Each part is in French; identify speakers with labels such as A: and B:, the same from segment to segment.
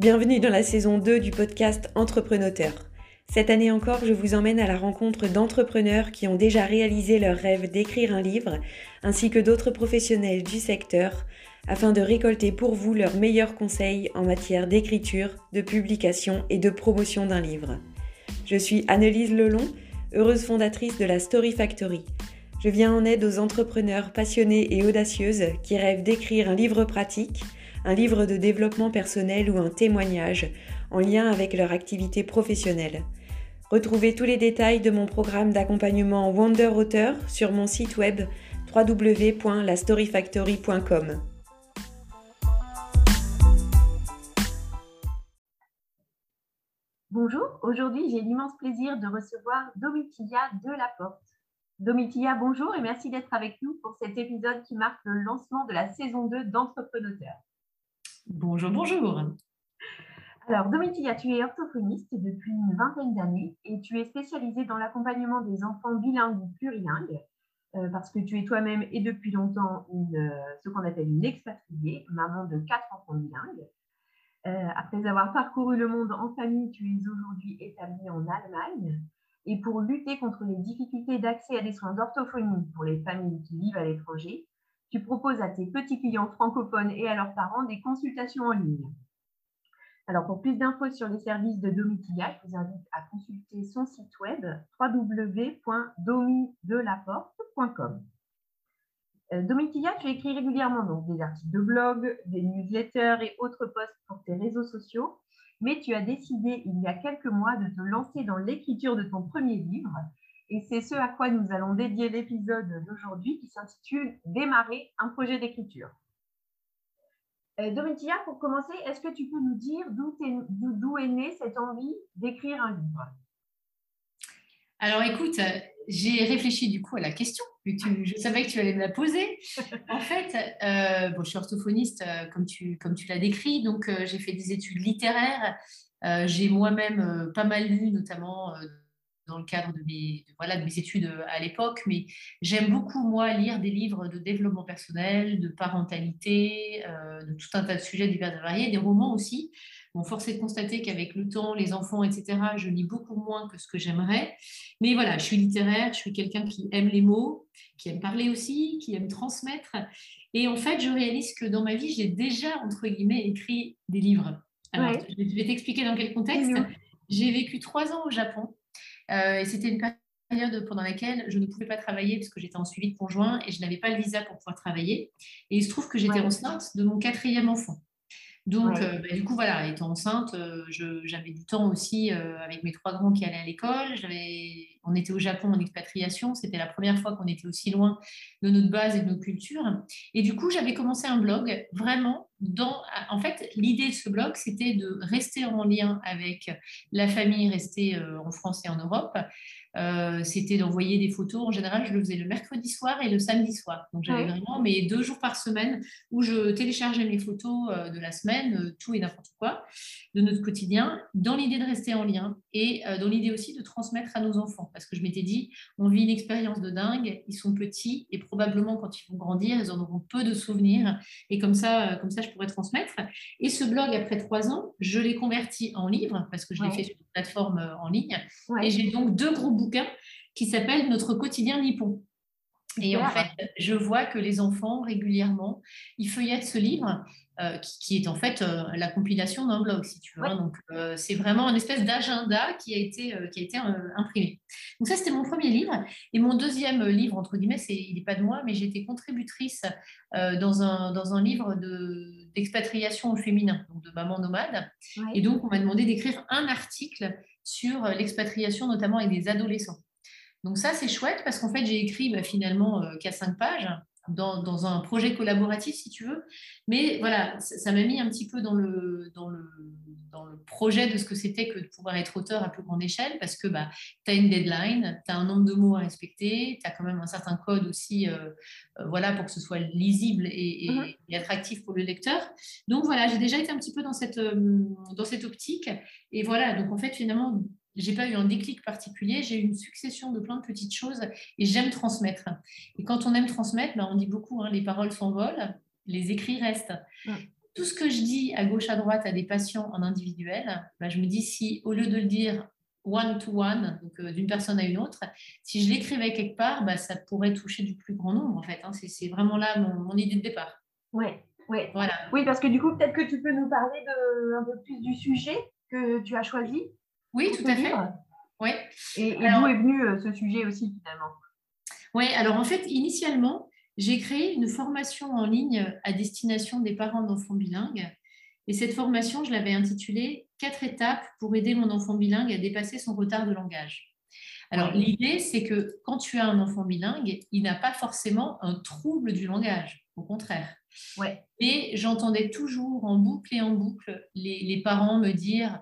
A: Bienvenue dans la saison 2 du podcast Entrepreneur. Cette année encore, je vous emmène à la rencontre d'entrepreneurs qui ont déjà réalisé leur rêve d'écrire un livre, ainsi que d'autres professionnels du secteur, afin de récolter pour vous leurs meilleurs conseils en matière d'écriture, de publication et de promotion d'un livre. Je suis Annelise Lelon, heureuse fondatrice de la Story Factory. Je viens en aide aux entrepreneurs passionnés et audacieuses qui rêvent d'écrire un livre pratique, un livre de développement personnel ou un témoignage en lien avec leur activité professionnelle. Retrouvez tous les détails de mon programme d'accompagnement Wonder Auteur sur mon site web www.lastoryfactory.com.
B: Bonjour, aujourd'hui j'ai l'immense plaisir de recevoir Domitilla de la Porte. Domitilla, bonjour et merci d'être avec nous pour cet épisode qui marque le lancement de la saison 2 d'Entrepreneur.
C: Bonjour, bonjour.
B: Alors, Domitilla, tu es orthophoniste depuis une vingtaine d'années et tu es spécialisée dans l'accompagnement des enfants bilingues ou plurilingues euh, parce que tu es toi-même et depuis longtemps euh, ce qu'on appelle une expatriée, maman de quatre enfants bilingues. Euh, après avoir parcouru le monde en famille, tu es aujourd'hui établie en Allemagne. Et pour lutter contre les difficultés d'accès à des soins d'orthophonie pour les familles qui vivent à l'étranger, tu proposes à tes petits clients francophones et à leurs parents des consultations en ligne. Alors, pour plus d'infos sur les services de Domitilla, je vous invite à consulter son site web www.domidelaporte.com. Euh, Domitilla, tu écris régulièrement des articles de blog, des newsletters et autres posts pour tes réseaux sociaux, mais tu as décidé il y a quelques mois de te lancer dans l'écriture de ton premier livre et c'est ce à quoi nous allons dédier l'épisode d'aujourd'hui qui s'intitule Démarrer un projet d'écriture. Euh, pour commencer, est-ce que tu peux nous dire d'où est, née cette envie d'écrire un livre?
C: Alors écoute, j'ai réfléchi du coup à la question, je savais que tu allais me la poser. En fait, euh, bon, je suis orthophoniste euh, comme tu, comme tu l'as décrit, donc j'ai fait des études littéraires. j'ai moi-même pas mal lu, notamment dans le cadre de mes, voilà, de mes études euh, à l'époque, mais j'aime beaucoup, moi, lire des livres de développement personnel, de parentalité, euh, de tout un tas de sujets divers et variés, des romans aussi. Bon, force est de constater qu'avec le temps, les enfants, etc., je lis beaucoup moins que ce que j'aimerais. Mais voilà, je suis littéraire, je suis quelqu'un qui aime les mots, qui aime parler aussi, qui aime transmettre. Et en fait, je réalise que dans ma vie, j'ai déjà, entre guillemets, écrit des livres. Alors, je vais t'expliquer dans quel contexte. J'ai vécu trois ans au Japon. Euh, et c'était une période pendant laquelle je ne pouvais pas travailler parce que j'étais en suivi de conjoint et je n'avais pas le visa pour pouvoir travailler. Et il se trouve que j'étais enceinte de mon quatrième enfant. Donc, euh, bah, du coup, voilà, étant enceinte, euh, j'avais du temps aussi avec mes trois grands qui allaient à l'école. On était au Japon en expatriation. C'était la première fois qu'on était aussi loin de notre base et de nos cultures. Et du coup, j'avais commencé un blog vraiment dans. En fait, l'idée de ce blog, c'était de rester en lien avec la famille restée en France et en Europe, euh, c'était d'envoyer des photos. En général, je le faisais le mercredi soir et le samedi soir. Donc, j'avais vraiment mes deux jours par semaine où je téléchargeais mes photos euh, de la semaine, euh, tout et n'importe quoi, de notre quotidien, dans l'idée de rester en lien et dans l'idée aussi de transmettre à nos enfants. Parce que je m'étais dit, on vit une expérience de dingue, ils sont petits et probablement quand ils vont grandir, ils en auront peu de souvenirs. Et comme ça, comme ça je pourrais transmettre. Et ce blog, après trois ans, je l'ai converti en livre parce que je l'ai fait sur une plateforme en ligne. Et j'ai donc deux groupes bouquin qui s'appelle Notre quotidien nippon. Et en fait, je vois que les enfants, régulièrement, ils feuillettent ce livre, euh, qui, est en fait euh, la compilation d'un blog, si tu veux. Hein. Donc, euh, c'est vraiment une espèce d'agenda qui a été, qui a été imprimé. Donc, ça, c'était mon premier livre. Et mon deuxième livre, entre guillemets, c'est, il n'est pas de moi, mais j'ai été contributrice dans, un, dans un livre d'expatriation au féminin, donc de maman nomade. Et donc, on m'a demandé d'écrire un article sur l'expatriation, notamment avec des adolescents. Donc ça, c'est chouette parce qu'en fait, j'ai écrit bah, finalement euh, qu'à cinq pages dans, un projet collaboratif, si tu veux. Mais voilà, ça m'a mis un petit peu dans le, dans le, dans le projet de ce que c'était que de pouvoir être auteur à plus grande échelle parce que bah, tu as une deadline, tu as un nombre de mots à respecter, tu as quand même un certain code aussi euh, euh, voilà, pour que ce soit lisible et, mhm. et, attractif pour le lecteur. Donc voilà, j'ai déjà été un petit peu dans cette, dans cette optique. Et voilà, donc en fait, finalement, j'ai pas eu un déclic particulier, j'ai eu une succession de plein de petites choses et j'aime transmettre. Et quand on aime transmettre, ben on dit beaucoup, hein, les paroles s'envolent, les écrits restent. tout ce que je dis à gauche, à droite à des patients en individuel, bah, je me dis si au lieu de le dire one-to-one, donc d'une personne à une autre, si je l'écrivais quelque part, bah, ça pourrait toucher du plus grand nombre en fait. Hein. C'est vraiment là mon, idée de départ.
B: Oui, oui. Voilà. Oui, parce que du coup, peut-être que tu peux nous parler de, un peu plus du sujet que tu as choisi.
C: Oui, tout à fait. Oui.
B: Et, d'où est venu euh, ce sujet aussi finalement?
C: Oui, alors en fait, initialement, j'ai créé une formation en ligne à destination des parents d'enfants bilingues. Et cette formation, je l'avais intitulée Quatre étapes pour aider mon enfant bilingue à dépasser son retard de langage. Alors, l'idée, c'est que quand tu as un enfant bilingue, il n'a pas forcément un trouble du langage, au contraire.
B: Ouais.
C: Et j'entendais toujours en boucle et en boucle les, les parents me dire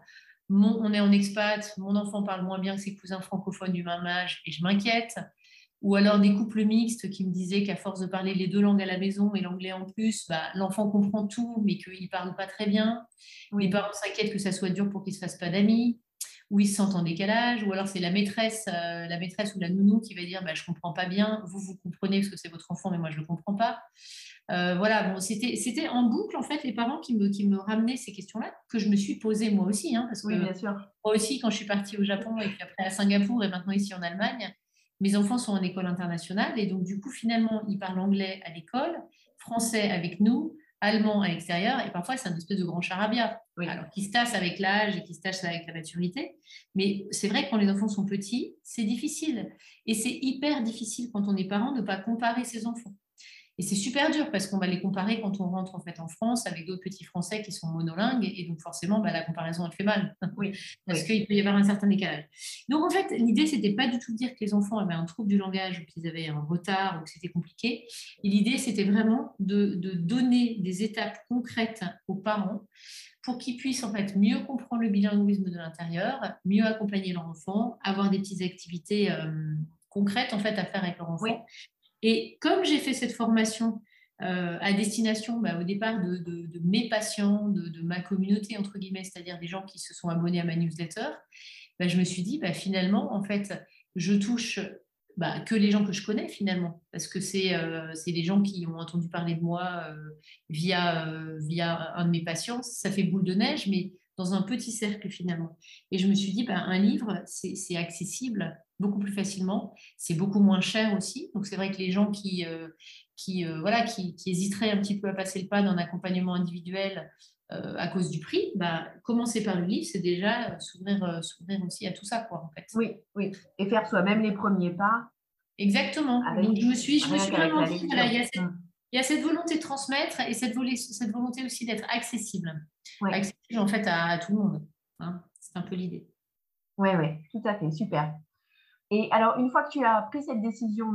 C: on est en expat, mon enfant parle moins bien que ses cousins francophones du même âge et je m'inquiète. Ou alors des couples mixtes qui me disaient qu'à force de parler les deux langues à la maison et l'anglais en plus, bah, l'enfant comprend tout, mais qu'il ne parle pas très bien. Les parents s'inquiètent que ça soit dur pour qu'il ne se fasse pas d'amis, ou ils se sentent en décalage, ou alors c'est la maîtresse, euh, la maîtresse ou la nounou qui va dire bah, Je ne comprends pas bien, vous, vous comprenez parce que c'est votre enfant, mais moi, je ne le comprends pas. Euh, voilà, bon, c'était en boucle, en fait, les parents qui me, qui me ramenaient ces questions-là, que je me suis posée moi aussi. Hein, parce que
B: bien sûr.
C: Moi aussi, quand je suis partie au Japon et puis après à Singapour et maintenant ici en Allemagne, mes enfants sont en école internationale et donc, du coup, finalement, ils parlent anglais à l'école, français avec nous, allemand à l'extérieur et parfois, c'est un espèce de grand charabia. Alors, qui se tasse avec l'âge et qui se tasse avec la maturité. Mais c'est vrai que quand les enfants sont petits, c'est difficile. Et c'est hyper difficile quand on est parent de ne pas comparer ses enfants. Et c'est super dur parce qu'on va les comparer quand on rentre en fait en France avec d'autres petits Français qui sont monolingues et donc forcément bah, la comparaison elle fait mal
B: oui,
C: parce qu'il peut y avoir un certain décalage. Donc en fait l'idée c'était pas du tout de dire que les enfants avaient un trouble du langage ou qu'ils avaient un retard ou que c'était compliqué. L'idée c'était vraiment de, de, donner des étapes concrètes aux parents pour qu'ils puissent en fait mieux comprendre le bilinguisme de l'intérieur, mieux accompagner leur enfant, avoir des petites activités euh, concrètes en fait à faire avec leur enfant. Et comme j'ai fait cette formation euh, à destination bah, au départ de, mes patients, de, ma communauté, entre guillemets, c'est-à-dire des gens qui se sont abonnés à ma newsletter, bah, je me suis dit, bah, finalement, en fait, je touche que les gens que je connais finalement, parce que c'est euh, des gens qui ont entendu parler de moi euh, via, via un de mes patients. Ça fait boule de neige, mais dans un petit cercle finalement. Et je me suis dit, un livre, c'est accessible beaucoup plus facilement. C'est beaucoup moins cher aussi. Donc, c'est vrai que les gens qui, euh, qui, euh, voilà, qui, hésiteraient un petit peu à passer le pas d'un accompagnement individuel euh, à cause du prix, bah, commencer par le livre, c'est déjà s'ouvrir, s'ouvrir aussi à tout ça. Quoi, en fait.
B: Oui, oui. Et faire soi-même les premiers pas.
C: Exactement. Donc, je me suis, je me suis vraiment dit, il, y a cette, volonté de transmettre et cette, cette volonté aussi d'être accessible. Accessible, en fait, à, tout le monde. Hein. C'est un peu l'idée.
B: Oui, oui, tout à fait. Super. Et alors, une fois que tu as pris cette décision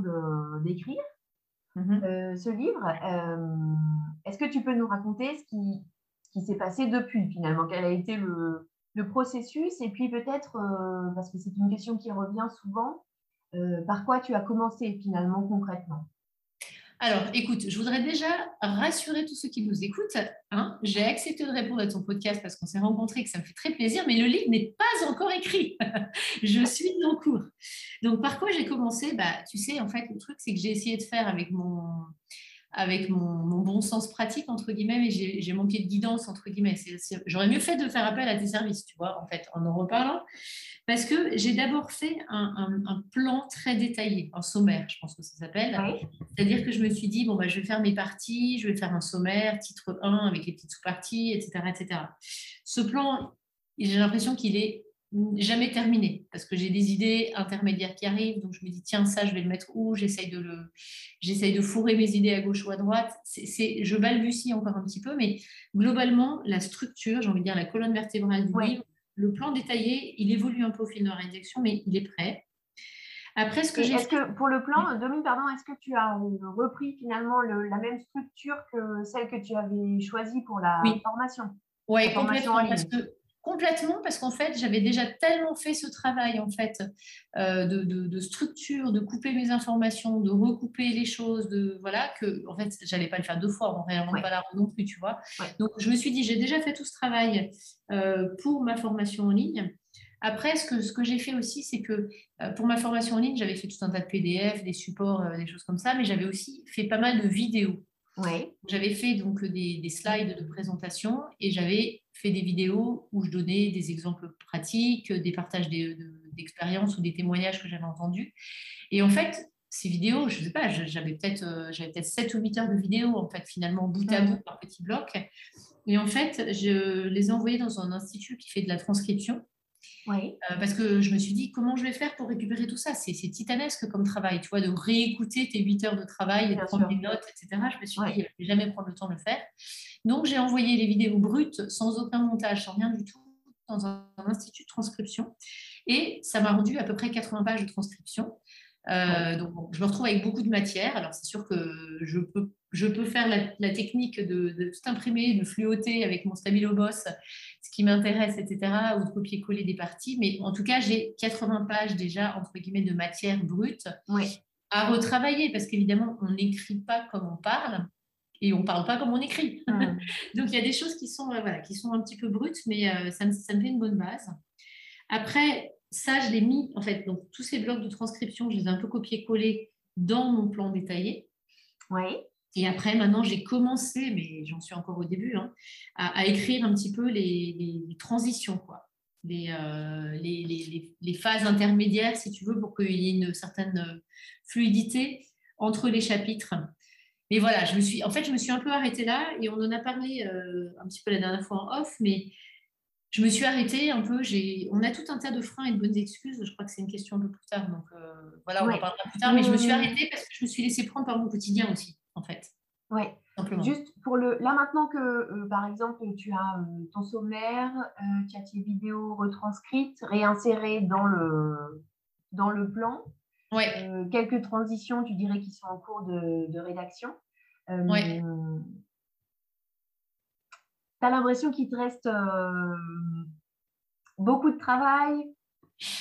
B: d'écrire mmh euh, ce livre, euh, est-ce que tu peux nous raconter ce qui, qui s'est passé depuis finalement? Quel a été le, le processus? Et puis peut-être, euh, parce que c'est une question qui revient souvent, par quoi tu as commencé finalement concrètement?
C: Alors, écoute, je voudrais déjà rassurer tous ceux qui nous écoutent. Hein. J'ai accepté de répondre à ton podcast parce qu'on s'est rencontrés, que ça me fait très plaisir, mais le livre n'est pas encore écrit. je suis en cours. Donc, par quoi j'ai commencé? Bah, Tu sais, en fait, le truc, c'est que j'ai essayé de faire avec mon, avec mon, bon sens pratique, entre guillemets, mais j'ai manqué de guidance, entre guillemets. J'aurais mieux fait de faire appel à tes services, tu vois, en fait, en en reparlant. Parce que j'ai d'abord fait un, plan très détaillé, un sommaire, je pense que ça s'appelle. C'est-à-dire que je me suis dit, bon, bah, je vais faire mes parties, je vais faire un sommaire, titre 1 avec les petites sous-parties, etc., etc. Ce plan, j'ai l'impression qu'il est jamais terminé parce que j'ai des idées intermédiaires qui arrivent. Donc, je me dis, tiens, ça, je vais le mettre où? J'essaye de, le, j'essaye de fourrer mes idées à gauche ou à droite. C'est, je balbutie encore un petit peu, mais globalement, la structure, j'ai envie de dire la colonne vertébrale du livre, le plan détaillé, il évolue un peu au fil de la rédaction, mais il est prêt.
B: Après, ce que j'ai. Est-ce que pour le plan, Dominique, pardon, est-ce que tu as repris finalement la même structure que celle que tu avais choisie pour la formation?
C: Oui, complètement. Parce que Complètement, parce qu'en fait, j'avais déjà tellement fait ce travail en fait euh, de, structure, de couper mes informations, de recouper les choses, de voilà que en fait, j'allais pas le faire deux fois, on réinvente pas la roue non plus, tu vois. Donc, je me suis dit, j'ai déjà fait tout ce travail euh, pour ma formation en ligne. Après, ce que, ce que j'ai fait aussi, c'est que euh, pour ma formation en ligne, j'avais fait tout un tas de PDF, des supports, des choses comme ça, mais j'avais aussi fait pas mal de vidéos. J'avais fait donc des, slides de présentation et j'avais fait des vidéos où je donnais des exemples pratiques, des partages d'expériences ou des témoignages que j'avais entendus. Et en fait, ces vidéos, je ne sais pas, j'avais peut-être euh, peut 7 ou 8 heures de vidéos, en fait, finalement, bout à bout, par petits blocs. Et en fait, je les ai envoyés dans un institut qui fait de la transcription.
B: Oui.
C: Euh, parce que je me suis dit, comment je vais faire pour récupérer tout ça? C'est titanesque comme travail, tu vois, de réécouter tes 8 heures de travail, et de prendre des notes, etc. Je me suis dit, je ne vais jamais prendre le temps de le faire. Donc, j'ai envoyé les vidéos brutes, sans aucun montage, sans rien du tout, dans un, institut de transcription. Et ça m'a rendu à peu près 80 pages de transcription. Euh, donc, je me retrouve avec beaucoup de matière. Alors, c'est sûr que je peux, je peux faire la, technique de, de, tout imprimer, de fluoter avec mon Stabilo Boss, ce qui m'intéresse, etc., ou de copier-coller des parties. Mais en tout cas, j'ai 80 pages déjà, entre guillemets, de matière brute à retravailler parce qu'évidemment, on n'écrit pas comme on parle et on ne parle pas comme on écrit. Hmm. donc, il y a des choses qui sont, euh, voilà, qui sont un petit peu brutes, mais euh, ça, me, ça me fait une bonne base. Après, ça, je l'ai mis, en fait, donc tous ces blocs de transcription, je les ai un peu copiés-collés dans mon plan détaillé.
B: Oui.
C: Et après, maintenant, j'ai commencé, mais j'en suis encore au début, hein, à, écrire un petit peu les, transitions, quoi. Euh, les, les, les, phases intermédiaires, si tu veux, pour qu'il y ait une certaine fluidité entre les chapitres. Mais voilà, je me suis, en fait, je me suis un peu arrêtée là et on en a parlé euh, un petit peu la dernière fois en off, mais je me suis arrêtée un peu. On a tout un tas de freins et de bonnes excuses. Je crois que c'est une question peu plus tard. Donc euh, voilà, on en parlera plus tard. Mais je me suis arrêtée parce que je me suis laissée prendre par mon quotidien aussi, en fait.
B: Oui. Juste pour le. Là, maintenant que, euh, par exemple, tu as euh, ton sommaire, tu as tes vidéos retranscrites, réinsérées dans le, dans le plan.
C: Ouais.
B: quelques transitions, tu dirais, qui sont en cours de, de rédaction.
C: Ouais
B: tu as l'impression qu'il te reste euh, beaucoup de travail,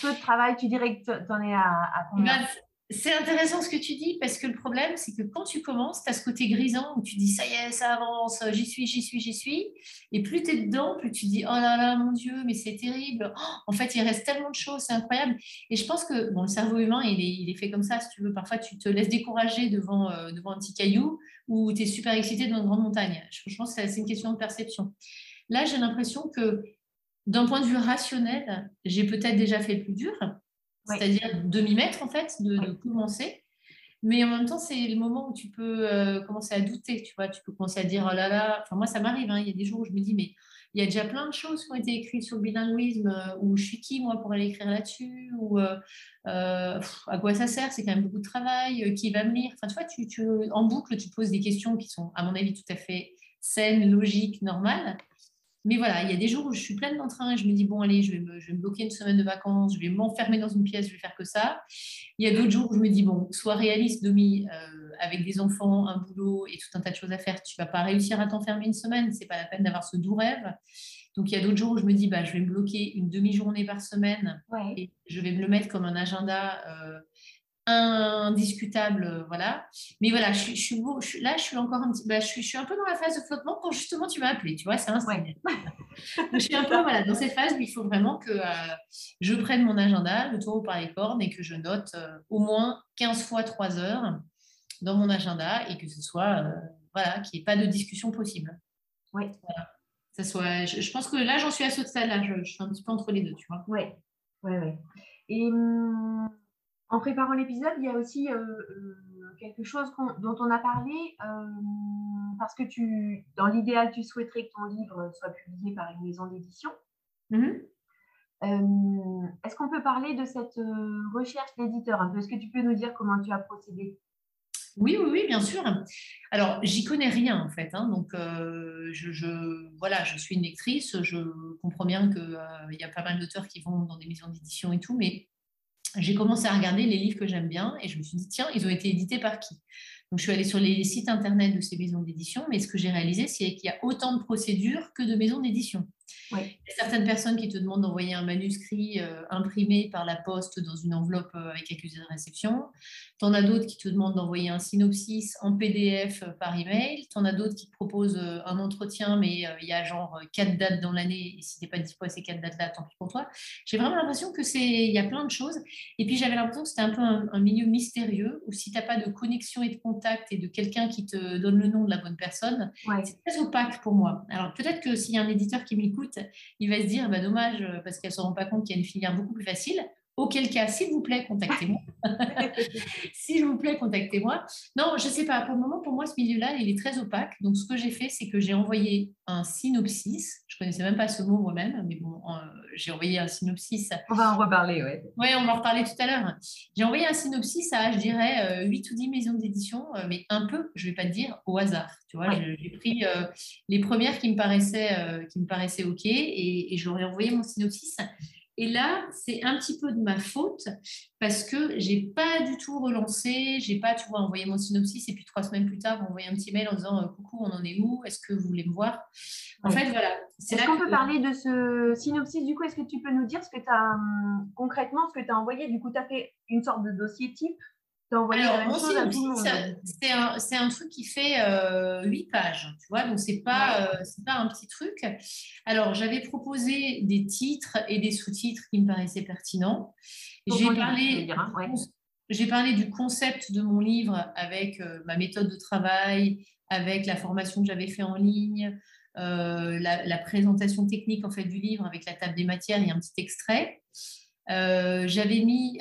B: peu de travail, tu dirais que tu en es à, combien?
C: Bah, c'est intéressant ce que tu dis parce que le problème, c'est que quand tu commences, tu as ce côté grisant où tu dis ça y est, ça avance, j'y suis, j'y suis, j'y suis. Et plus tu es dedans, plus tu dis oh là là, mon Dieu, mais c'est terrible. Oh, en fait, il reste tellement de choses, c'est incroyable. Et je pense que bon, le cerveau humain, il est, il est, fait comme ça, si tu veux. Parfois, tu te laisses décourager devant, euh, devant un petit caillou ou tu es super excité devant une grande montagne. Je pense que c'est une question de perception. Là, j'ai l'impression que d'un point de vue rationnel, j'ai peut-être déjà fait le plus dur c'est-à-dire de m'y mettre en fait, de, commencer. Mais en même temps, c'est le moment où tu peux euh, commencer à douter, tu vois, tu peux commencer à dire, oh là là, enfin moi ça m'arrive, hein. il y a des jours où je me dis, mais il y a déjà plein de choses qui ont été écrites sur le bilinguisme, euh, où je suis qui moi pour aller écrire là-dessus, ou euh, à quoi ça sert, c'est quand même beaucoup de travail, qui va me lire. Enfin, tu vois, tu, tu, en boucle, tu poses des questions qui sont, à mon avis, tout à fait saines, logiques, normales. Mais voilà, il y a des jours où je suis pleine d'entrain et je me dis, bon, allez, je vais, me, je vais me bloquer une semaine de vacances, je vais m'enfermer dans une pièce, je vais faire que ça. Il y a d'autres jours où je me dis, bon, sois réaliste, Domi, euh, avec des enfants, un boulot et tout un tas de choses à faire, tu ne vas pas réussir à t'enfermer une semaine, c'est pas la peine d'avoir ce doux rêve. Donc il y a d'autres jours où je me dis, bah, je vais me bloquer une demi-journée par semaine et je vais me le mettre comme un agenda. Euh, indiscutable, euh, voilà. Mais voilà, je, suis, là, je suis encore un petit, bah, je, suis, je, suis, un peu dans la phase de flottement quand justement tu m'as appelé, tu vois, c'est un je suis un peu voilà, dans cette phase où il faut vraiment que euh, je prenne mon agenda, le tour par les cornes, et que je note euh, au moins 15 fois 3 heures dans mon agenda et que ce soit, voilà, qu'il n'y ait pas de discussion possible.
B: Oui.
C: Ça soit, je, pense que là, j'en suis à ce stade-là, je, suis un petit peu entre les deux, tu vois.
B: Oui, oui, oui. Et. En préparant l'épisode, il y a aussi euh, euh, quelque chose dont on a parlé, euh, parce que tu, dans l'idéal, tu souhaiterais que ton livre soit publié par une maison d'édition.
C: Mm-hmm.
B: Est-ce qu'on peut parler de cette recherche d'éditeur Est-ce que tu peux nous dire comment tu as procédé?
C: Oui, oui, oui, bien sûr. Alors, j'y connais rien en fait. Hein, donc, je, voilà, je suis une lectrice. Je comprends bien qu'il y a pas mal d'auteurs qui vont dans des maisons d'édition et tout, mais j'ai commencé à regarder les livres que j'aime bien et je me suis dit, tiens, ils ont été édités par qui? Donc, je suis allée sur les sites internet de ces maisons d'édition, mais ce que j'ai réalisé, c'est qu'il y a autant de procédures que de maisons d'édition.
B: Il y
C: a certaines personnes qui te demandent d'envoyer un manuscrit euh, imprimé par la poste dans une enveloppe euh, avec accusé de réception. Tu en as d'autres qui te demandent d'envoyer un synopsis en PDF euh, par email. Tu en as d'autres qui te proposent un entretien, mais il y a genre quatre dates dans l'année. Et si tu n'es pas dispo à ces quatre dates-là, tant pis pour toi. J'ai vraiment l'impression que c'est il y a plein de choses. Et puis j'avais l'impression que c'était un peu un, milieu mystérieux où si tu n'as pas de connexion et de contact contact et de quelqu'un qui te donne le nom de la bonne personne, c'est très opaque pour moi. Alors peut-être que s'il y a un éditeur qui m'écoute, il va se dire, bah, dommage, parce qu'elle ne se rend pas compte qu'il y a une filière beaucoup plus facile. Auquel cas, s'il vous plaît, contactez-moi. s'il vous plaît, contactez-moi. Non, je ne sais pas. Pour le moment, pour moi, ce milieu-là, il est très opaque. Donc, ce que j'ai fait, c'est que j'ai envoyé un synopsis. Je ne connaissais même pas ce mot moi-même, mais bon, euh, j'ai envoyé un synopsis.
B: On va en reparler, oui.
C: Oui, on va en reparler tout à l'heure. J'ai envoyé un synopsis à, je dirais, 8 euh, ou 10 maisons d'édition, euh, mais un peu, je ne vais pas te dire, au hasard. Tu vois, j'ai pris les premières qui me paraissaient, qui me paraissaient OK et, et je leur ai envoyé mon synopsis. Et là, c'est un petit peu de ma faute parce que j'ai pas du tout relancé, j'ai pas, tu vois, envoyé mon synopsis et puis trois semaines plus tard, envoyé un petit mail en disant euh, coucou, on en est où? Est-ce que vous voulez me voir? En fait, voilà.
B: Est-ce qu'on peut parler de ce synopsis? Du coup, est-ce que tu peux nous dire ce que tu as hum, concrètement, ce que tu as envoyé? Du coup, tu as fait une sorte de dossier type
C: alors, mon synopsis, c'est un, truc qui fait euh, 8 pages, tu vois, donc c'est pas, euh, pas un petit truc. Alors, j'avais proposé des titres et des sous-titres qui me paraissaient pertinents. J'ai parlé, hein, j'ai parlé du concept de mon livre avec euh, ma méthode de travail, avec la formation que j'avais fait en ligne, euh, la, la, présentation technique en fait du livre avec la table des matières et un petit extrait. j'avais mis,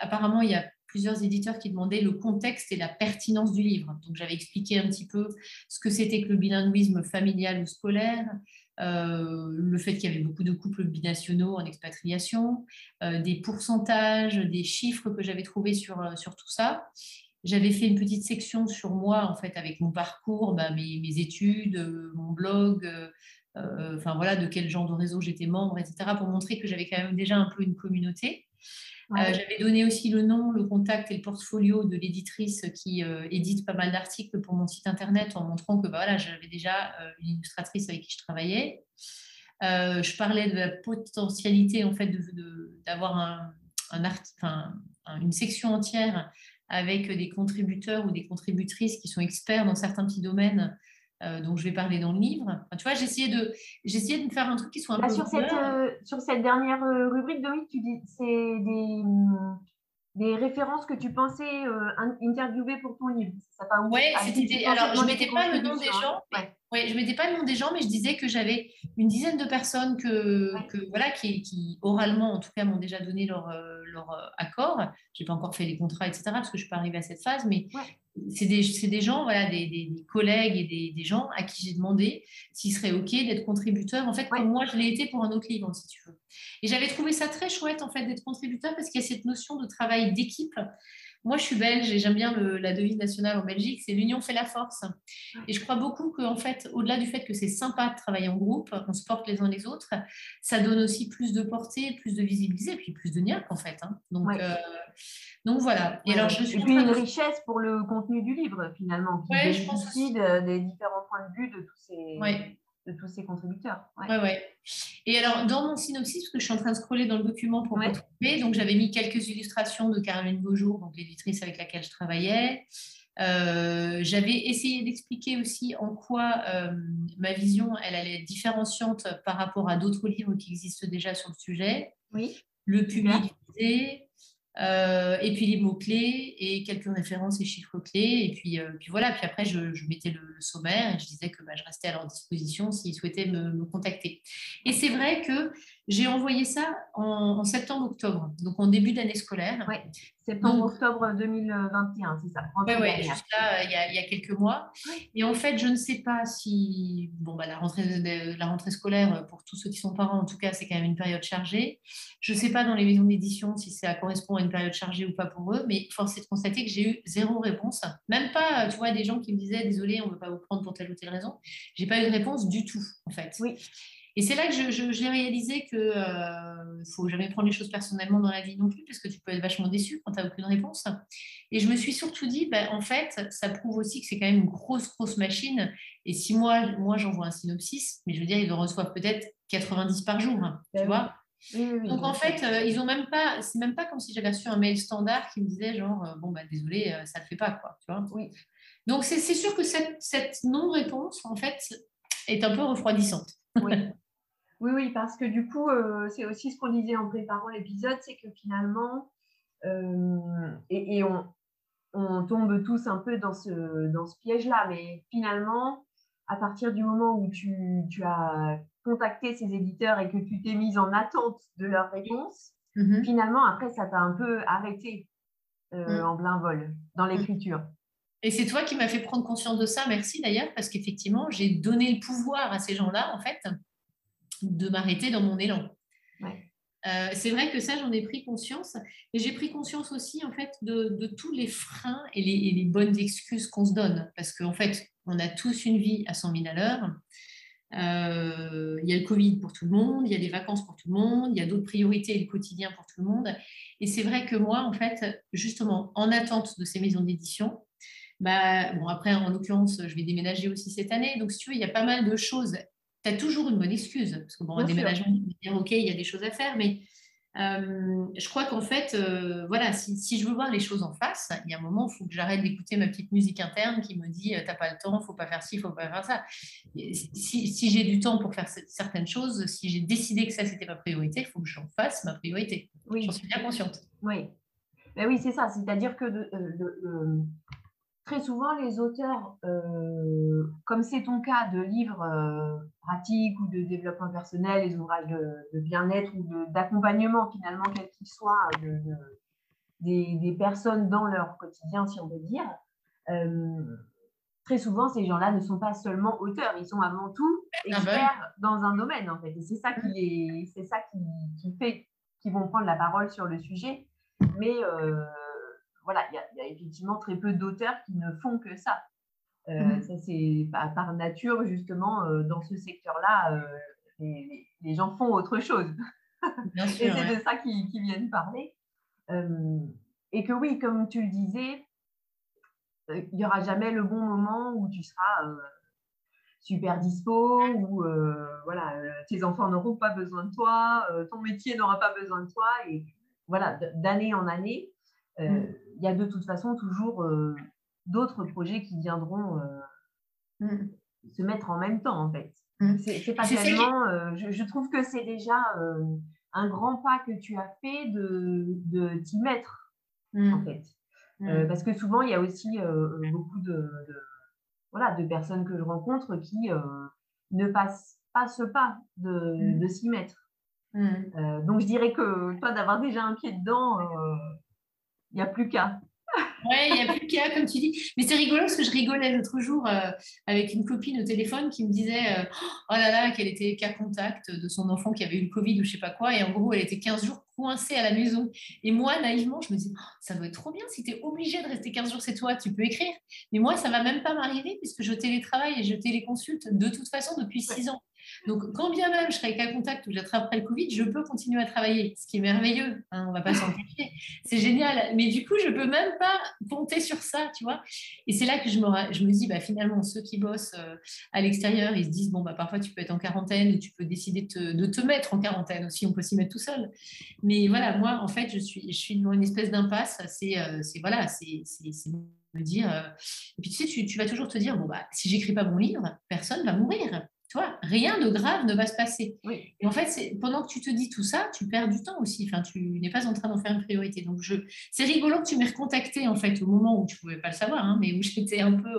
C: apparemment, il y a plusieurs éditeurs qui demandaient le contexte et la pertinence du livre. Donc j'avais expliqué un petit peu ce que c'était que le bilinguisme familial ou scolaire, euh, le fait qu'il y avait beaucoup de couples binationaux en expatriation, euh, des pourcentages, des chiffres que j'avais trouvés sur, euh, sur tout ça. J'avais fait une petite section sur moi, en fait, avec mon parcours, bah, mes, mes, études, mon blog, enfin voilà, de quel genre de réseau j'étais membre, etc., pour montrer que j'avais quand même déjà un peu une communauté. Euh, j'avais donné aussi le nom, le contact et le portfolio de l'éditrice qui euh, édite pas mal d'articles pour mon site internet en montrant que bah, voilà, j'avais déjà euh, une illustratrice avec qui je travaillais. je parlais de la potentialité en fait d'avoir un, un une section entière avec des contributeurs ou des contributrices qui sont experts dans certains petits domaines euh, dont je vais parler dans le livre. tu vois, essayé de, j'ai de faire un truc qui soit un peu.
B: Sur cette, euh, sur cette dernière euh, rubrique, Dominique, tu dis c'est des, hum, des références que tu pensais interviewer pour ton livre.
C: Oui, c'était. Alors, je ne mettais pas le nom des gens. Ouais. je mettais pas le nom des gens, mais je disais que j'avais une dizaine de personnes que, que voilà, qui, qui, oralement, en tout cas, m'ont déjà donné leur, leur accord. Je n'ai pas encore fait les contrats, etc., parce que je ne suis pas arrivée à cette phase, mais c'est des, des, gens, voilà, des, des, collègues et des, des, gens à qui j'ai demandé s'ils seraient OK d'être contributeurs. En fait, comme moi, je l'ai été pour un autre livre, si tu veux. Et j'avais trouvé ça très chouette, en fait, d'être contributeur parce qu'il y a cette notion de travail d'équipe. Moi, je suis belge et j'aime bien la devise nationale en Belgique, c'est l'union fait la force. Et je crois beaucoup qu'en fait, au-delà du fait que c'est sympa de travailler en groupe, on se porte les uns les autres, ça donne aussi plus de portée, plus de visibilité, et puis plus de niaque en fait. Hein. Donc, euh, donc voilà.
B: Et, alors, je suis puis une richesse pour le contenu du livre finalement, qui ouais, je pense aussi des différents points de vue de tous ces de tous ces contributeurs.
C: Ouais. ouais, Et alors, dans mon synopsis, parce que je suis en train de scroller dans le document pour retrouver, donc j'avais mis quelques illustrations de Caroline Beaujour, donc l'éditrice avec laquelle je travaillais. Euh, j'avais essayé d'expliquer aussi en quoi euh, ma vision, elle allait être différenciante par rapport à d'autres livres qui existent déjà sur le sujet.
B: Oui.
C: Le public euh, et puis les mots-clés et quelques références et chiffres clés. Et puis, euh, puis voilà, puis après, je, mettais le, sommaire et je disais que bah, je restais à leur disposition s'ils souhaitaient me, contacter. Et c'est vrai que j'ai envoyé ça en, septembre-octobre, donc en début d'année scolaire.
B: Oui, septembre-octobre 2021, c'est ça.
C: Oui, ouais, juste là, il y, a, il y, a, quelques mois. Et en fait, je ne sais pas si bon, bah, la, rentrée, la rentrée scolaire, pour tous ceux qui sont parents, en tout cas, c'est quand même une période chargée. Je ne sais pas dans les maisons d'édition si ça correspond à une période chargée ou pas pour eux, mais force est de constater que j'ai eu zéro réponse. Même pas, tu vois, des gens qui me disaient désolé, on ne veut pas vous prendre pour telle ou telle raison. J'ai pas eu de réponse du tout, en fait.
B: Oui.
C: Et c'est là que j'ai réalisé qu'il ne euh, faut jamais prendre les choses personnellement dans la vie non plus, parce que tu peux être vachement déçu quand tu n'as aucune réponse. Et je me suis surtout dit, ben, en fait, ça prouve aussi que c'est quand même une grosse, grosse machine. Et si moi, moi j'envoie un synopsis, mais je veux dire, ils le reçoivent peut-être 90 par jour, hein, tu ben vois. Donc en fait, euh, ils ont même pas, c'est même pas comme si j'avais reçu un mail standard qui me disait genre euh, bon bah désolé, ça ne le fait pas quoi, tu vois.
B: Oui.
C: Donc c'est sûr que cette, cette non-réponse en fait est un peu refroidissante.
B: Oui. Oui, oui, parce que du coup, euh, c'est aussi ce qu'on disait en préparant l'épisode, c'est que finalement, euh, et, on, on tombe tous un peu dans ce, dans ce piège-là. Mais finalement, à partir du moment où tu, tu, as contacté ces éditeurs et que tu t'es mise en attente de leur réponse, mm-hmm. finalement, après, ça t'a un peu arrêté euh, mm. en plein vol dans mm. l'écriture.
C: Et c'est toi qui m'as fait prendre conscience de ça, merci d'ailleurs, parce qu'effectivement, j'ai donné le pouvoir à ces gens-là, en fait, de m'arrêter dans mon élan. Euh, c'est vrai que ça, j'en ai pris conscience. Et j'ai pris conscience aussi, en fait, de, tous les freins et les, bonnes excuses qu'on se donne. Parce qu'en fait, on a tous une vie à 100 000 à l'heure. Euh, il y a le Covid pour tout le monde, il y a des vacances pour tout le monde, il y a d'autres priorités et le quotidien pour tout le monde. Et c'est vrai que moi, en fait, justement, en attente de ces maisons d'édition, bah, bon, après, en l'occurrence, je vais déménager aussi cette année. Donc, si tu veux, il y a pas mal de choses tu as toujours une bonne excuse. Parce que bon, un déménagement, dire, OK, il y a des choses à faire, mais euh, je crois qu'en fait, euh, voilà, si, je veux voir les choses en face, il y a un moment, il faut que j'arrête d'écouter ma petite musique interne qui me dit euh, T'as pas le temps, faut pas faire ci, faut pas faire ça. si, j'ai du temps pour faire certaines choses, si j'ai décidé que ça c'était ma priorité, il faut que j'en fasse ma priorité. Oui. J'en suis bien consciente.
B: Oui, ben oui, c'est ça. C'est-à-dire que très souvent, les auteurs, euh, comme c'est ton cas de livres euh, pratiques ou de développement personnel, les ouvrages de, bien-être ou d'accompagnement finalement, quel qu'il soit, des, personnes dans leur quotidien, si on veut dire, euh, très souvent, ces gens-là ne sont pas seulement auteurs, ils sont avant tout ah bah experts dans un domaine, en fait. Et c'est ça, qui, c'est ça qui, qui fait qu'ils vont prendre la parole sur le sujet. Mais voilà, il y, a effectivement très peu d'auteurs qui ne font que ça. Euh, mmh. Ça, c'est par nature, justement, euh, dans ce secteur-là, euh, les, gens font autre chose. et c'est de ça qu'ils viennent parler. et que oui, comme tu le disais, il n'y aura jamais le bon moment où tu seras super dispo, où voilà, tes enfants n'auront pas besoin de toi, ton métier n'aura pas besoin de toi. Et voilà, d'année en année, Mmh. Euh, il y a de toute façon toujours euh, d'autres projets qui viendront euh, mmh. se mettre en même temps, en fait. Mmh. C'est pas tellement. Je, trouve que c'est déjà un grand pas que tu as fait de, de t'y mettre, en fait. parce que souvent, il y a aussi beaucoup de, voilà, de personnes que je rencontre qui ne passent pas ce pas de, de s'y mettre. donc, je dirais que toi, d'avoir déjà un pied dedans, il n'y a plus qu'à.
C: Oui, il n'y a plus qu'à, comme tu dis. Mais c'est rigolo parce que je rigolais l'autre jour euh, avec une copine au téléphone qui me disait euh, Oh là là, qu'elle était cas contact de son enfant qui avait eu le Covid ou je sais pas quoi. Et en gros, elle était 15 jours coincée à la maison. Et moi, naïvement, je me dis oh, Ça doit être trop bien. Si tu es obligé de rester 15 jours c'est toi, tu peux écrire. Mais moi, ça ne va même pas m'arriver puisque je télétravaille et je téléconsulte de toute façon depuis 6 ans. Donc, quand bien même je serai cas contact ou j'attraperai le Covid, je peux continuer à travailler, ce qui est merveilleux. Hein, on ne va pas s'en cacher. C'est génial. Mais du coup, je ne peux même pas compter sur ça, tu vois. Et c'est là que je me, je me dis, bah, finalement, ceux qui bossent euh, à l'extérieur, ils se disent, bon, bah, parfois, tu peux être en quarantaine ou tu peux décider de te, mettre en quarantaine aussi. On peut s'y mettre tout seul. Mais voilà, moi, en fait, je suis, je suis dans une espèce d'impasse. C'est euh, voilà, c'est me dire. Euh, et puis tu sais, tu, tu, vas toujours te dire bon bah si j'écris pas mon livre, personne va mourir rien de grave ne va se passer. Et en fait, pendant que tu te dis tout ça, tu perds du temps aussi. Enfin, tu n'es pas en train d'en faire une priorité. Donc, je, c'est rigolo que tu m'aies recontacté en fait au moment où tu pouvais pas le savoir, hein, mais où j'étais un peu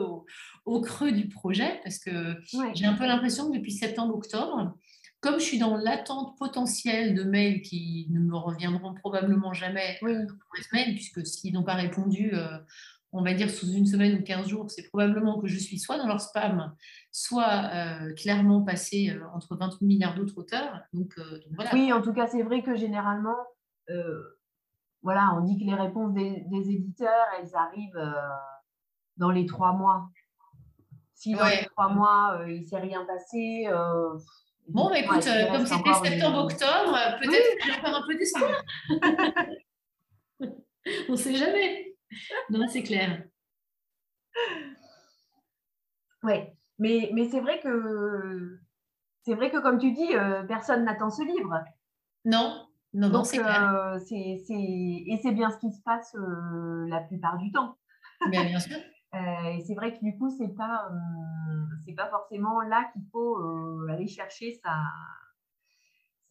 C: au, creux du projet parce que j'ai un peu l'impression que depuis septembre-octobre, comme je suis dans l'attente potentielle de mails qui ne me reviendront probablement jamais oui. puisque s'ils n'ont pas répondu, euh, on va dire sous une semaine ou 15 jours, c'est probablement que je suis soit dans leur spam, soit euh, clairement passé euh, entre 28 milliards d'autres auteurs. Donc, euh,
B: Oui, en tout cas, c'est vrai que généralement, voilà, on dit que les réponses des, éditeurs, elles arrivent dans les trois mois. Si dans les trois mois, il ne s'est rien passé.
C: bon, mais écoute, comme c'était septembre-octobre, peut-être que j'ai encore un peu d'espoir. on ne sait jamais non, c'est clair.
B: Oui, mais, mais c'est vrai que c'est vrai que comme tu dis, euh, personne n'attend ce livre.
C: Non, non, non, c'est
B: euh, Et c'est bien ce qui se passe euh, la plupart du temps.
C: Bien, bien sûr.
B: et c'est vrai que du coup, c'est pas, c'est pas forcément là qu'il faut aller chercher sa,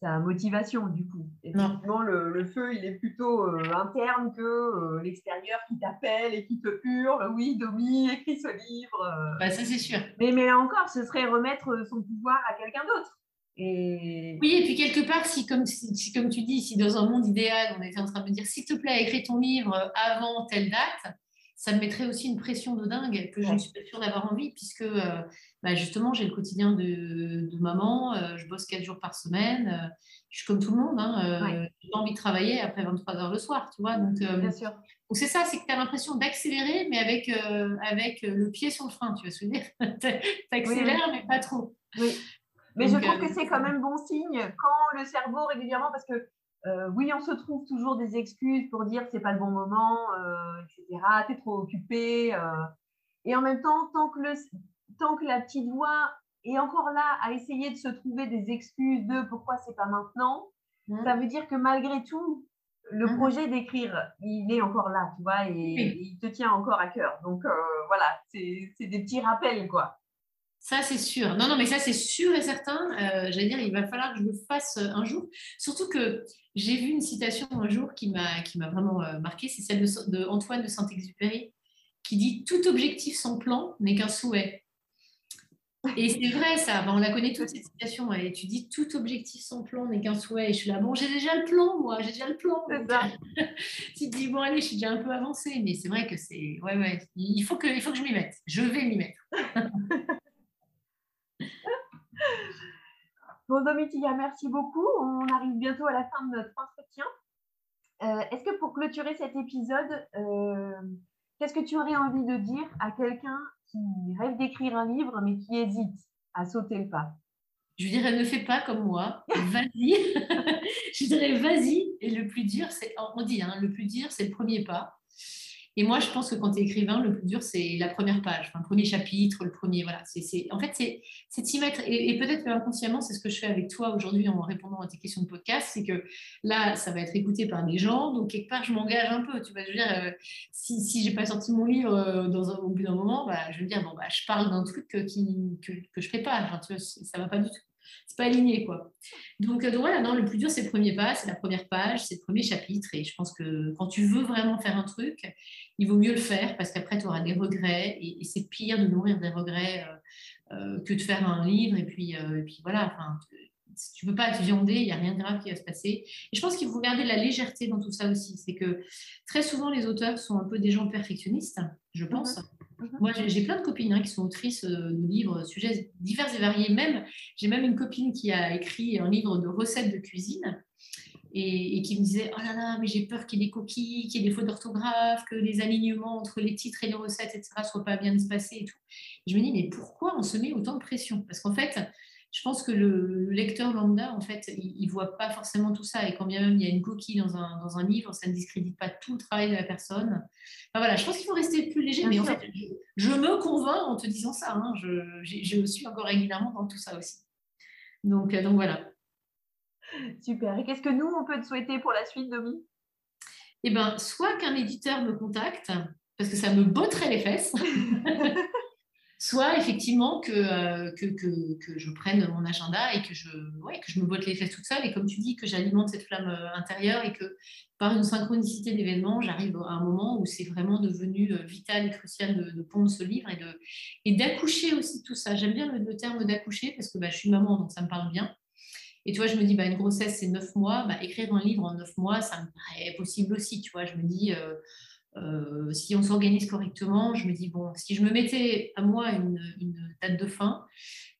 B: sa motivation du coup. Effectivement, le, le, feu, il est plutôt euh, interne que euh, l'extérieur qui t'appelle et qui te hurle. Oui, Domi, écris ce livre.
C: Euh. Bah, ça, c'est sûr.
B: Mais, mais là encore, ce serait remettre son pouvoir à quelqu'un d'autre. Et...
C: Oui, et puis quelque part, si comme, si, comme tu dis, si dans un monde idéal, on était en train de me dire, s'il te plaît, écris ton livre avant telle date, ça me mettrait aussi une pression de dingue que je ne suis pas sûre d'avoir envie, puisque euh, bah, justement, j'ai le quotidien de, maman, euh, je bosse quatre jours par semaine, euh, je suis comme tout le monde, hein, j'ai pas envie de travailler après 23 heures le soir, tu vois. Donc, c'est ça, c'est que tu as l'impression d'accélérer, mais avec, avec le pied sur le frein, tu vas se dire? tu accélères, mais pas trop.
B: Oui. Mais je trouve que c'est quand même bon signe quand le cerveau régulièrement, parce que euh, oui, on se trouve toujours des excuses pour dire que c'est pas le bon moment, euh, etc. Tu es trop occupé. Euh. et en même temps, tant que, le, tant que la petite voix est encore là à essayer de se trouver des excuses de pourquoi c'est pas maintenant, mmh. ça veut dire que malgré tout, le mmh. projet d'écrire, il est encore là, tu vois, et, il te tient encore à cœur. Donc voilà, c'est des petits rappels, quoi.
C: Ça, c'est sûr. Non, non, mais ça, c'est sûr et certain. Euh, J'allais dire, il va falloir que je le fasse euh, un jour. Surtout que j'ai vu une citation un jour qui m'a vraiment euh, marqué. C'est celle de, de, Antoine de Saint-Exupéry qui dit Tout objectif sans plan n'est qu'un souhait. Et c'est vrai, ça. on la connaît toute cette citation. Et tu dis Tout objectif sans plan n'est qu'un souhait. Et je suis là, bon, j'ai déjà le plan, moi, j'ai déjà le plan. tu te dis, bon, allez, je suis déjà un peu avancée. Mais c'est vrai que c'est. Ouais, ouais. Il faut que, il faut que je m'y mette. Je vais m'y mettre.
B: Bon, merci beaucoup. On arrive bientôt à la fin de notre entretien. Euh, est-ce que pour clôturer cet épisode, euh, qu'est-ce que tu aurais envie de dire à quelqu'un qui rêve d'écrire un livre mais qui hésite à sauter le pas?
C: Je dirais ne fais pas comme moi, vas-y. je dirais vas-y. Et le plus dur, c'est, on dit, hein, le plus dur, c'est le premier pas. Et moi, je pense que quand tu es écrivain, le plus dur, c'est la première page, le premier chapitre, le premier. Voilà, en fait, c'est de s'y mettre. Et, peut-être que inconsciemment, c'est ce que je fais avec toi aujourd'hui en répondant à tes questions de podcast. C'est que là, ça va être écouté par des gens. Donc, quelque part, je m'engage un peu. Tu veux dire, euh, si, si je n'ai pas sorti mon livre euh, au bout d'un moment, bah, je veux dire, bon, bah, je parle d'un truc qui, que, que je ne fais pas. Tu vois, ça ne va pas du tout c'est pas aligné quoi. Donc, euh, donc, voilà, non, le plus dur c'est le premier pas, c'est la première page, c'est le premier chapitre et je pense que quand tu veux vraiment faire un truc, il vaut mieux le faire parce qu'après tu auras des regrets et, c'est pire de nourrir des regrets euh, euh, que de faire un livre et puis, et puis voilà, enfin, tu ne veux pas te viander, il n'y a rien de grave qui va se passer. Et je pense qu'il faut garder la légèreté dans tout ça aussi. C'est que très souvent, les auteurs sont un peu des gens perfectionnistes, je pense. Mhm. Moi, j'ai plein de copines hein, qui sont autrices euh, de livres, sujets divers et variés. Même, j'ai même une copine qui a écrit un livre de recettes de cuisine et, qui me disait Oh là là, mais j'ai peur qu'il y ait des coquilles, qu'il y ait des fautes d'orthographe, que les alignements entre les titres et les recettes, etc., ne soient pas bien espacés et tout. je me dis Mais pourquoi on se met autant de pression? Parce qu'en fait, je pense que le, lecteur lambda, en fait, il ne voit pas forcément tout ça. Et quand bien même il y a une coquille dans un, dans un livre, ça ne discrédite pas tout le travail de la personne. Enfin, voilà, je pense qu'il faut rester plus léger. mais en fait, je, me convainc en te disant ça. Hein, je, je, suis encore régulièrement dans tout ça aussi. Donc, euh, donc voilà.
B: Super. Et qu'est-ce que nous, on peut te souhaiter pour la suite, Domi?
C: Eh bien, soit qu'un éditeur me contacte, parce que ça me botterait les fesses. soit effectivement euh, que, je prenne mon agenda et que je, que je me botte les fesses toute seule et comme tu dis, que j'alimente cette flamme euh, intérieure et que par une synchronicité d'événements, j'arrive à un moment où c'est vraiment devenu euh, vital et crucial de, pondre ce livre et, d'accoucher aussi tout ça. J'aime bien le, terme d'accoucher parce que bah, je suis maman, donc ça me parle bien. Et tu vois, je me dis, bah, une grossesse, c'est neuf mois. Bah, écrire un livre en neuf mois, ça me paraît possible aussi. Tu vois, je me dis, si on s'organise correctement, je me dis, bon, si je me mettais à moi une, date de fin,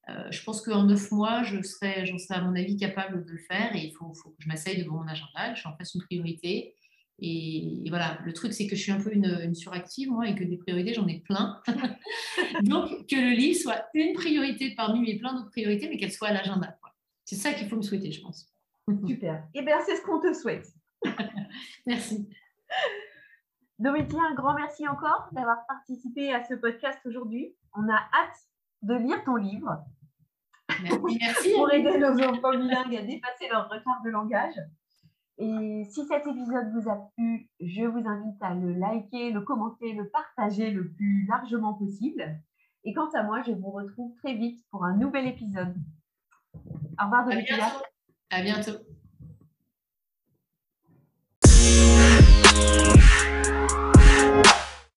C: euh, je pense qu'en neuf mois, je serais, j'en serais à mon avis capable de le faire et il faut, que je m'asseye devant mon agenda, que j'en fasse une priorité. Et, voilà, le truc, c'est que je suis un peu une, suractive, moi, et que des priorités, j'en ai plein. Donc, que le livre soit une priorité parmi mes plein d'autres priorités, mais qu'elle soit à l'agenda. C'est ça qu'il faut me souhaiter, je pense.
B: Super. Et eh bien, c'est ce qu'on te souhaite.
C: Merci.
B: Domitia, un grand merci encore d'avoir participé à ce podcast aujourd'hui. On a hâte de lire ton livre.
C: Merci,
B: Pour aider nos enfants bilingues à dépasser leur retard de langage. Et si cet épisode vous a plu, je vous invite à le liker, le commenter, le partager le plus largement possible. Et quant à moi, je vous retrouve très vite pour un nouvel épisode. Au revoir, Domitia.
C: À bientôt.